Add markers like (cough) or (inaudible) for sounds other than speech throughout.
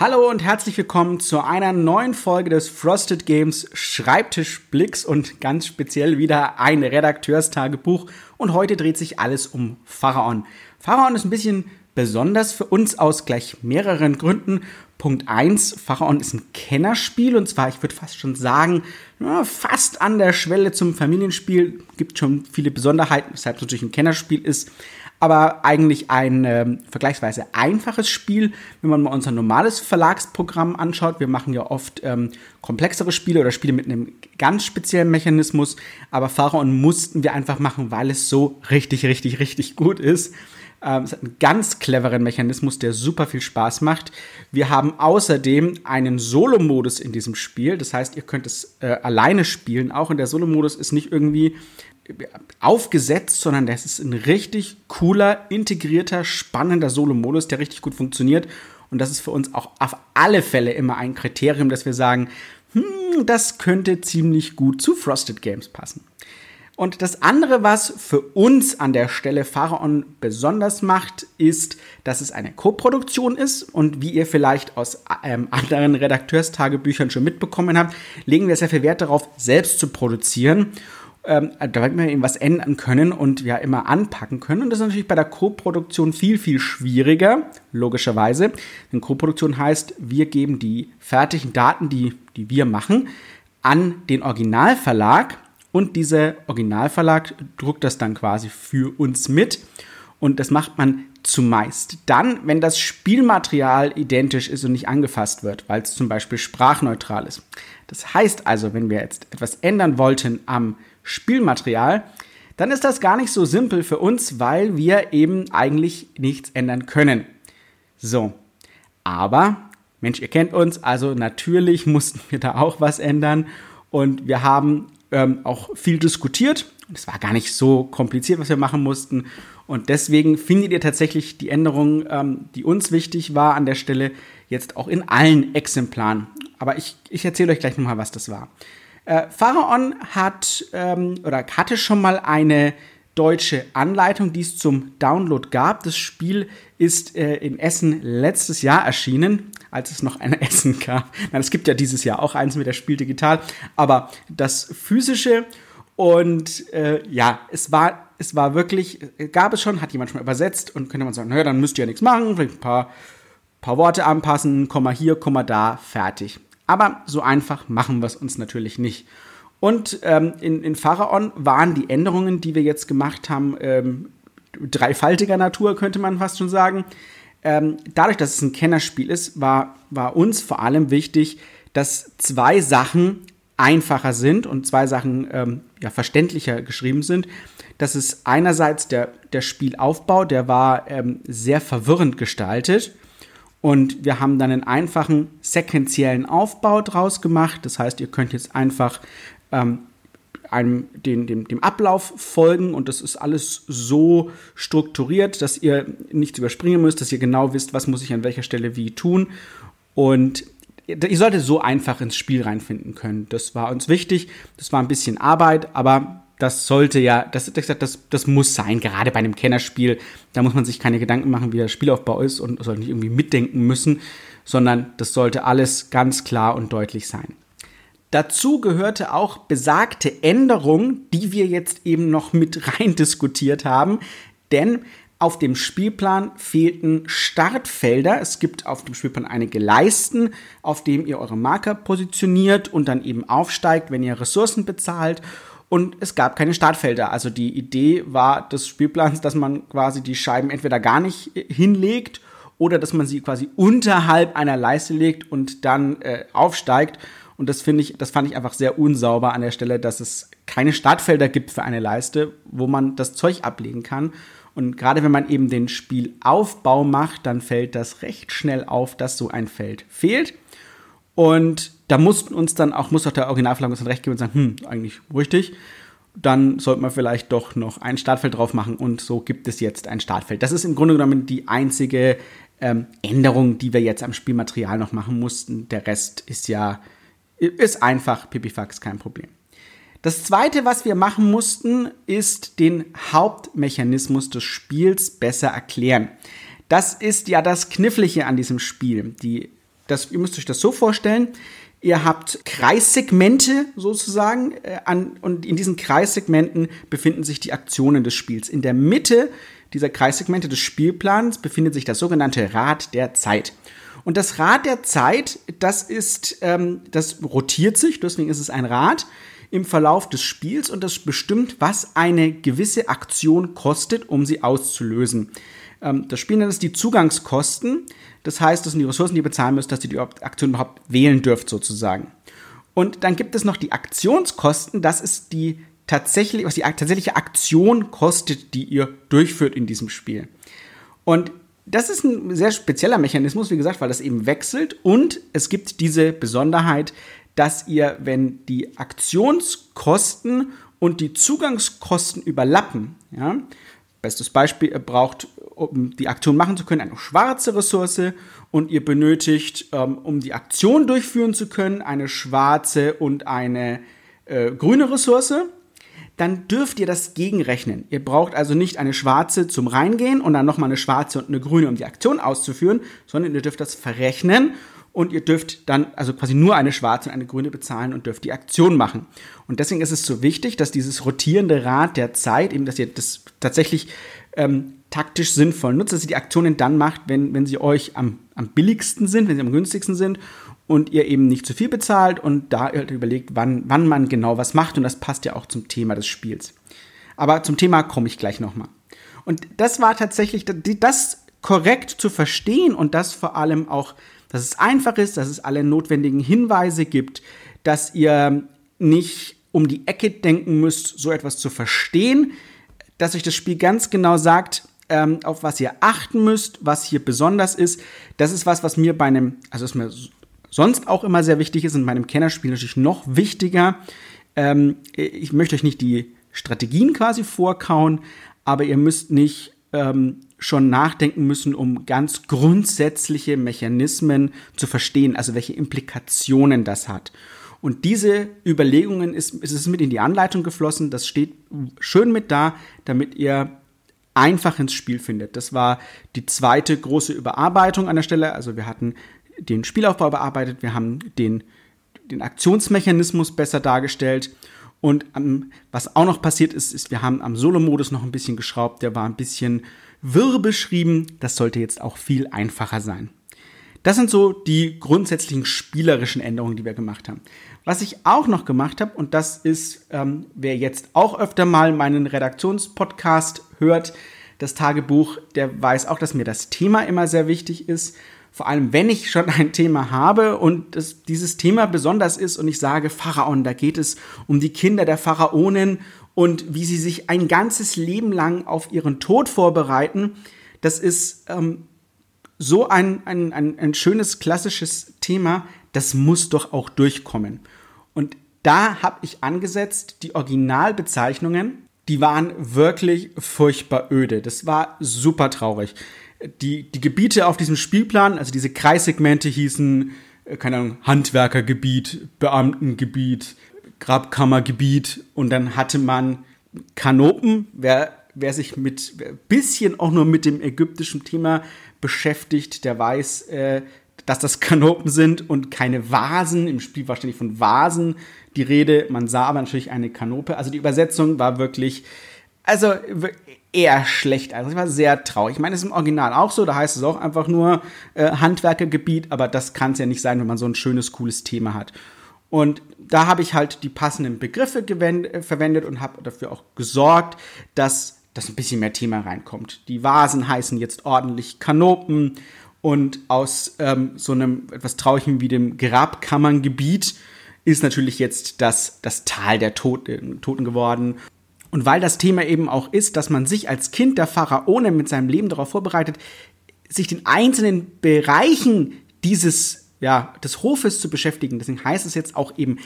Hallo und herzlich willkommen zu einer neuen Folge des Frosted Games Schreibtischblicks und ganz speziell wieder ein Redakteurstagebuch. Und heute dreht sich alles um Pharaon. Pharaon ist ein bisschen besonders für uns aus gleich mehreren Gründen. Punkt 1, Pharaon ist ein Kennerspiel und zwar, ich würde fast schon sagen, fast an der Schwelle zum Familienspiel. Gibt schon viele Besonderheiten, weshalb es natürlich ein Kennerspiel ist aber eigentlich ein äh, vergleichsweise einfaches Spiel, wenn man mal unser normales Verlagsprogramm anschaut. Wir machen ja oft ähm, komplexere Spiele oder Spiele mit einem ganz speziellen Mechanismus, aber Pharaon mussten wir einfach machen, weil es so richtig, richtig, richtig gut ist. Ähm, es hat einen ganz cleveren Mechanismus, der super viel Spaß macht. Wir haben außerdem einen Solo-Modus in diesem Spiel. Das heißt, ihr könnt es äh, alleine spielen. Auch in der Solo-Modus ist nicht irgendwie aufgesetzt, sondern das ist ein richtig cooler, integrierter, spannender Solo-Modus, der richtig gut funktioniert. Und das ist für uns auch auf alle Fälle immer ein Kriterium, dass wir sagen, hm, das könnte ziemlich gut zu Frosted Games passen. Und das andere, was für uns an der Stelle Pharaon besonders macht, ist, dass es eine Co-Produktion ist. Und wie ihr vielleicht aus ähm, anderen Redakteurstagebüchern schon mitbekommen habt, legen wir sehr viel Wert darauf, selbst zu produzieren ähm, damit wir eben was ändern können und ja immer anpacken können. Und das ist natürlich bei der Co-Produktion viel, viel schwieriger, logischerweise. Denn Co-Produktion heißt, wir geben die fertigen Daten, die, die wir machen, an den Originalverlag und dieser Originalverlag druckt das dann quasi für uns mit. Und das macht man zumeist dann, wenn das Spielmaterial identisch ist und nicht angefasst wird, weil es zum Beispiel sprachneutral ist. Das heißt also, wenn wir jetzt etwas ändern wollten am Spielmaterial, dann ist das gar nicht so simpel für uns, weil wir eben eigentlich nichts ändern können. So, aber Mensch, ihr kennt uns, also natürlich (laughs) mussten wir da auch was ändern und wir haben ähm, auch viel diskutiert. Es war gar nicht so kompliziert, was wir machen mussten. Und deswegen findet ihr tatsächlich die Änderung, ähm, die uns wichtig war an der Stelle, jetzt auch in allen Exemplaren. Aber ich, ich erzähle euch gleich nochmal, was das war. Äh, Pharaon hat ähm, oder hatte schon mal eine deutsche Anleitung, die es zum Download gab. Das Spiel ist äh, in Essen letztes Jahr erschienen, als es noch ein (laughs) Essen gab. Nein, es gibt ja dieses Jahr auch eins mit der Spiel digital, aber das physische und äh, ja, es war es war wirklich gab es schon, hat jemand schon mal übersetzt und könnte man sagen, naja, dann müsst ihr ja nichts machen, vielleicht ein paar paar Worte anpassen, Komma hier, Komma da, fertig. Aber so einfach machen wir es uns natürlich nicht. Und ähm, in, in Pharaon waren die Änderungen, die wir jetzt gemacht haben, ähm, dreifaltiger Natur, könnte man fast schon sagen. Ähm, dadurch, dass es ein Kennerspiel ist, war, war uns vor allem wichtig, dass zwei Sachen einfacher sind und zwei Sachen ähm, ja, verständlicher geschrieben sind. Das ist einerseits der, der Spielaufbau, der war ähm, sehr verwirrend gestaltet. Und wir haben dann einen einfachen sequentiellen Aufbau draus gemacht. Das heißt, ihr könnt jetzt einfach ähm, einem, den, dem, dem Ablauf folgen und das ist alles so strukturiert, dass ihr nichts überspringen müsst, dass ihr genau wisst, was muss ich an welcher Stelle wie tun. Und ihr solltet so einfach ins Spiel reinfinden können. Das war uns wichtig. Das war ein bisschen Arbeit, aber das sollte ja, das, das, das muss sein, gerade bei einem Kennerspiel. Da muss man sich keine Gedanken machen, wie der Spielaufbau ist und sollte nicht irgendwie mitdenken müssen, sondern das sollte alles ganz klar und deutlich sein. Dazu gehörte auch besagte Änderung, die wir jetzt eben noch mit (laughs) rein diskutiert haben, denn auf dem Spielplan fehlten Startfelder. Es gibt auf dem Spielplan einige Leisten, auf dem ihr eure Marker positioniert und dann eben aufsteigt, wenn ihr Ressourcen bezahlt und es gab keine Startfelder. Also die Idee war des Spielplans, dass man quasi die Scheiben entweder gar nicht hinlegt oder dass man sie quasi unterhalb einer Leiste legt und dann äh, aufsteigt. Und das finde ich, das fand ich einfach sehr unsauber an der Stelle, dass es keine Startfelder gibt für eine Leiste, wo man das Zeug ablegen kann. Und gerade wenn man eben den Spielaufbau macht, dann fällt das recht schnell auf, dass so ein Feld fehlt. Und da mussten uns dann auch, muss auch der Originalverlag uns dann recht geben und sagen, hm, eigentlich richtig. Dann sollte man vielleicht doch noch ein Startfeld drauf machen und so gibt es jetzt ein Startfeld. Das ist im Grunde genommen die einzige ähm, Änderung, die wir jetzt am Spielmaterial noch machen mussten. Der Rest ist ja, ist einfach Pipifax, kein Problem. Das zweite, was wir machen mussten, ist den Hauptmechanismus des Spiels besser erklären. Das ist ja das Knifflige an diesem Spiel. Die das, ihr müsst euch das so vorstellen, Ihr habt Kreissegmente sozusagen äh, an, und in diesen Kreissegmenten befinden sich die Aktionen des Spiels. In der Mitte dieser Kreissegmente des Spielplans befindet sich das sogenannte Rad der Zeit. Und das Rad der Zeit, das ist, ähm, das rotiert sich, deswegen ist es ein Rad im Verlauf des Spiels und das bestimmt, was eine gewisse Aktion kostet, um sie auszulösen. Ähm, das Spiel nennt es die Zugangskosten. Das heißt, das sind die Ressourcen, die ihr bezahlen müsst, dass ihr die Aktion überhaupt wählen dürft, sozusagen. Und dann gibt es noch die Aktionskosten. Das ist die tatsächlich, was die tatsächliche Aktion kostet, die ihr durchführt in diesem Spiel. Und das ist ein sehr spezieller Mechanismus, wie gesagt, weil das eben wechselt und es gibt diese Besonderheit, dass ihr, wenn die Aktionskosten und die Zugangskosten überlappen, ja, bestes Beispiel, ihr braucht um die Aktion machen zu können, eine schwarze Ressource und ihr benötigt, ähm, um die Aktion durchführen zu können, eine schwarze und eine äh, grüne Ressource. Dann dürft ihr das gegenrechnen. Ihr braucht also nicht eine schwarze zum Reingehen und dann nochmal eine schwarze und eine grüne, um die Aktion auszuführen, sondern ihr dürft das verrechnen und ihr dürft dann also quasi nur eine schwarze und eine grüne bezahlen und dürft die Aktion machen. Und deswegen ist es so wichtig, dass dieses rotierende Rad der Zeit, eben dass ihr das tatsächlich ähm, taktisch sinnvoll nutzt, dass ihr die Aktionen dann macht, wenn, wenn sie euch am, am billigsten sind, wenn sie am günstigsten sind und ihr eben nicht zu viel bezahlt und da halt überlegt, wann, wann man genau was macht und das passt ja auch zum Thema des Spiels. Aber zum Thema komme ich gleich nochmal. Und das war tatsächlich, das korrekt zu verstehen und das vor allem auch, dass es einfach ist, dass es alle notwendigen Hinweise gibt, dass ihr nicht um die Ecke denken müsst, so etwas zu verstehen, dass euch das Spiel ganz genau sagt, ähm, auf was ihr achten müsst, was hier besonders ist. Das ist was, was mir bei einem, also was mir sonst auch immer sehr wichtig ist und bei einem Kennerspiel natürlich noch wichtiger. Ähm, ich möchte euch nicht die Strategien quasi vorkauen, aber ihr müsst nicht ähm, schon nachdenken müssen, um ganz grundsätzliche Mechanismen zu verstehen, also welche Implikationen das hat. Und diese Überlegungen ist, ist es mit in die Anleitung geflossen. Das steht schön mit da, damit ihr einfach ins Spiel findet. Das war die zweite große Überarbeitung an der Stelle. Also wir hatten den Spielaufbau bearbeitet, wir haben den, den Aktionsmechanismus besser dargestellt. Und um, was auch noch passiert ist, ist, wir haben am Solo-Modus noch ein bisschen geschraubt. Der war ein bisschen wirr beschrieben. Das sollte jetzt auch viel einfacher sein. Das sind so die grundsätzlichen spielerischen Änderungen, die wir gemacht haben. Was ich auch noch gemacht habe, und das ist, ähm, wer jetzt auch öfter mal meinen Redaktionspodcast hört, das Tagebuch, der weiß auch, dass mir das Thema immer sehr wichtig ist. Vor allem, wenn ich schon ein Thema habe und das, dieses Thema besonders ist und ich sage Pharaon, da geht es um die Kinder der Pharaonen und wie sie sich ein ganzes Leben lang auf ihren Tod vorbereiten. Das ist ähm, so ein, ein, ein, ein schönes klassisches Thema, das muss doch auch durchkommen. Und da habe ich angesetzt, die Originalbezeichnungen, die waren wirklich furchtbar öde. Das war super traurig. Die, die Gebiete auf diesem Spielplan, also diese Kreissegmente hießen, äh, keine Ahnung, Handwerkergebiet, Beamtengebiet, Grabkammergebiet und dann hatte man Kanopen. Wer, wer sich mit ein bisschen auch nur mit dem ägyptischen Thema beschäftigt, der weiß, äh, dass das Kanopen sind und keine Vasen. Im Spiel war ständig von Vasen die Rede. Man sah aber natürlich eine Kanope. Also die Übersetzung war wirklich, also eher schlecht. Also es war sehr traurig. Ich meine, es ist im Original auch so. Da heißt es auch einfach nur äh, Handwerkergebiet. Aber das kann es ja nicht sein, wenn man so ein schönes, cooles Thema hat. Und da habe ich halt die passenden Begriffe äh, verwendet und habe dafür auch gesorgt, dass dass ein bisschen mehr Thema reinkommt. Die Vasen heißen jetzt ordentlich Kanopen und aus ähm, so einem etwas Traurigen wie dem Grabkammerngebiet ist natürlich jetzt das, das Tal der Toten, Toten geworden. Und weil das Thema eben auch ist, dass man sich als Kind der Pharaone mit seinem Leben darauf vorbereitet, sich den einzelnen Bereichen dieses, ja, des Hofes zu beschäftigen. Deswegen heißt es jetzt auch eben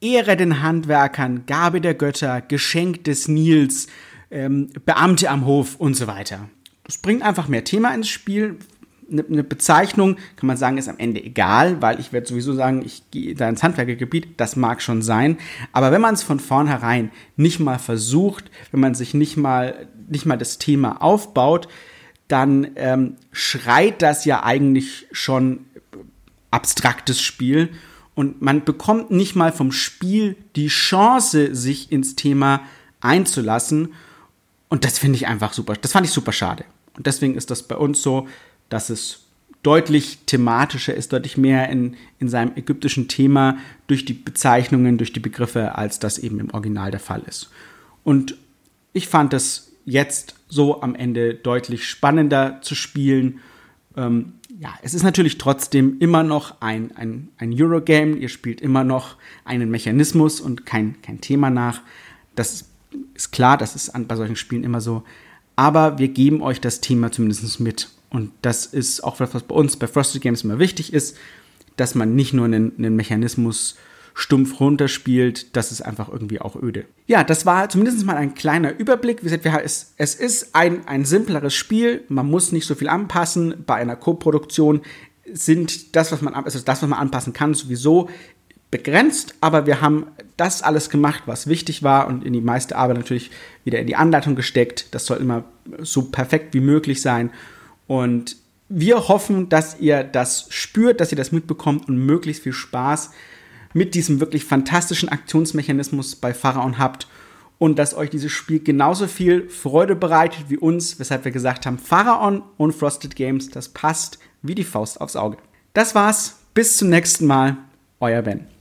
Ehre den Handwerkern, Gabe der Götter, Geschenk des Nils, ähm, Beamte am Hof und so weiter. Das bringt einfach mehr Thema ins Spiel. Eine, Bezeichnung kann man sagen, ist am Ende egal, weil ich werde sowieso sagen, ich gehe da ins Handwerkergebiet, das mag schon sein. Aber wenn man es von vornherein nicht mal versucht, wenn man sich nicht mal, nicht mal das Thema aufbaut, dann ähm, schreit das ja eigentlich schon abstraktes Spiel und man bekommt nicht mal vom Spiel die Chance, sich ins Thema einzulassen. Und das finde ich einfach super. Das fand ich super schade. Und deswegen ist das bei uns so, dass es deutlich thematischer ist, deutlich mehr in, in seinem ägyptischen Thema durch die Bezeichnungen, durch die Begriffe, als das eben im Original der Fall ist. Und ich fand es jetzt so am Ende deutlich spannender zu spielen. Ähm, ja, es ist natürlich trotzdem immer noch ein, ein, ein Eurogame. Ihr spielt immer noch einen Mechanismus und kein, kein Thema nach. Das ist klar, das ist bei solchen Spielen immer so. Aber wir geben euch das Thema zumindest mit. Und das ist auch was, was bei uns bei Frosted Games immer wichtig ist, dass man nicht nur einen, einen Mechanismus stumpf runterspielt, das ist einfach irgendwie auch öde. Ja, das war zumindest mal ein kleiner Überblick. Wie gesagt, es, es ist ein, ein simpleres Spiel, man muss nicht so viel anpassen. Bei einer Co-Produktion sind das, was man, also das, was man anpassen kann, sowieso begrenzt, aber wir haben das alles gemacht, was wichtig war und in die meiste Arbeit natürlich wieder in die Anleitung gesteckt. Das soll immer so perfekt wie möglich sein. Und wir hoffen, dass ihr das spürt, dass ihr das mitbekommt und möglichst viel Spaß mit diesem wirklich fantastischen Aktionsmechanismus bei Pharaon habt und dass euch dieses Spiel genauso viel Freude bereitet wie uns, weshalb wir gesagt haben, Pharaon und Frosted Games, das passt wie die Faust aufs Auge. Das war's, bis zum nächsten Mal, euer Ben.